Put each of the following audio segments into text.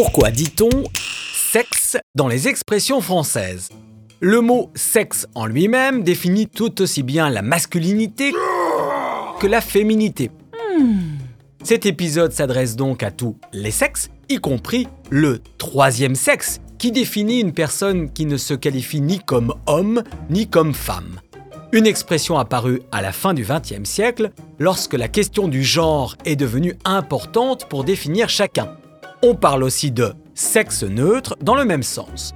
Pourquoi dit-on sexe dans les expressions françaises? Le mot sexe en lui-même définit tout aussi bien la masculinité que la féminité. Cet épisode s'adresse donc à tous les sexes, y compris le troisième sexe, qui définit une personne qui ne se qualifie ni comme homme ni comme femme. Une expression apparue à la fin du XXe siècle, lorsque la question du genre est devenue importante pour définir chacun. On parle aussi de sexe neutre dans le même sens.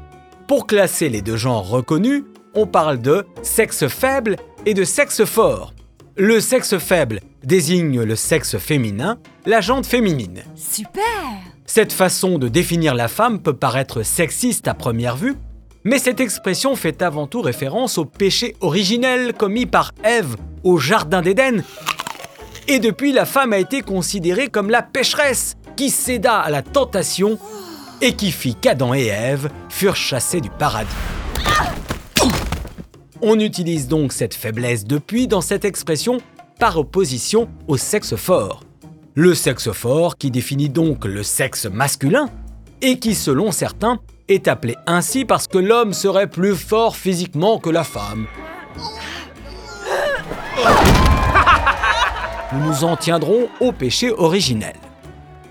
Pour classer les deux genres reconnus, on parle de sexe faible et de sexe fort. Le sexe faible désigne le sexe féminin, la jante féminine. Super Cette façon de définir la femme peut paraître sexiste à première vue, mais cette expression fait avant tout référence au péché originel commis par Ève au Jardin d'Éden. Et depuis, la femme a été considérée comme la pécheresse qui céda à la tentation et qui fit qu'Adam et Ève furent chassés du paradis. On utilise donc cette faiblesse depuis dans cette expression par opposition au sexe fort. Le sexe fort qui définit donc le sexe masculin et qui, selon certains, est appelé ainsi parce que l'homme serait plus fort physiquement que la femme. Nous nous en tiendrons au péché originel.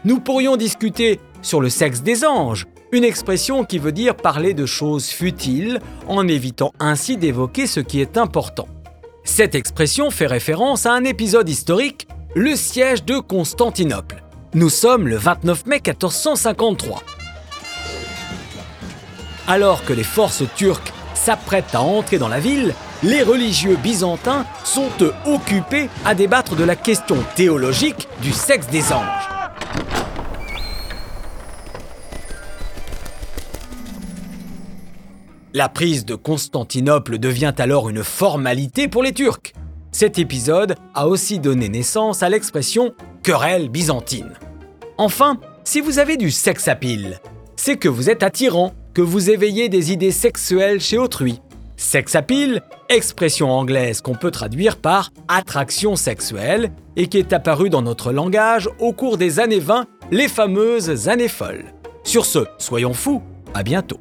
Nous pourrions discuter sur le sexe des anges, une expression qui veut dire parler de choses futiles en évitant ainsi d'évoquer ce qui est important. Cette expression fait référence à un épisode historique, le siège de Constantinople. Nous sommes le 29 mai 1453. Alors que les forces turques s'apprêtent à entrer dans la ville, les religieux byzantins sont occupés à débattre de la question théologique du sexe des anges. La prise de Constantinople devient alors une formalité pour les Turcs. Cet épisode a aussi donné naissance à l'expression querelle byzantine. Enfin, si vous avez du sex appeal, c'est que vous êtes attirant, que vous éveillez des idées sexuelles chez autrui. Sex appeal, expression anglaise qu'on peut traduire par attraction sexuelle et qui est apparue dans notre langage au cours des années 20, les fameuses années folles. Sur ce, soyons fous, à bientôt.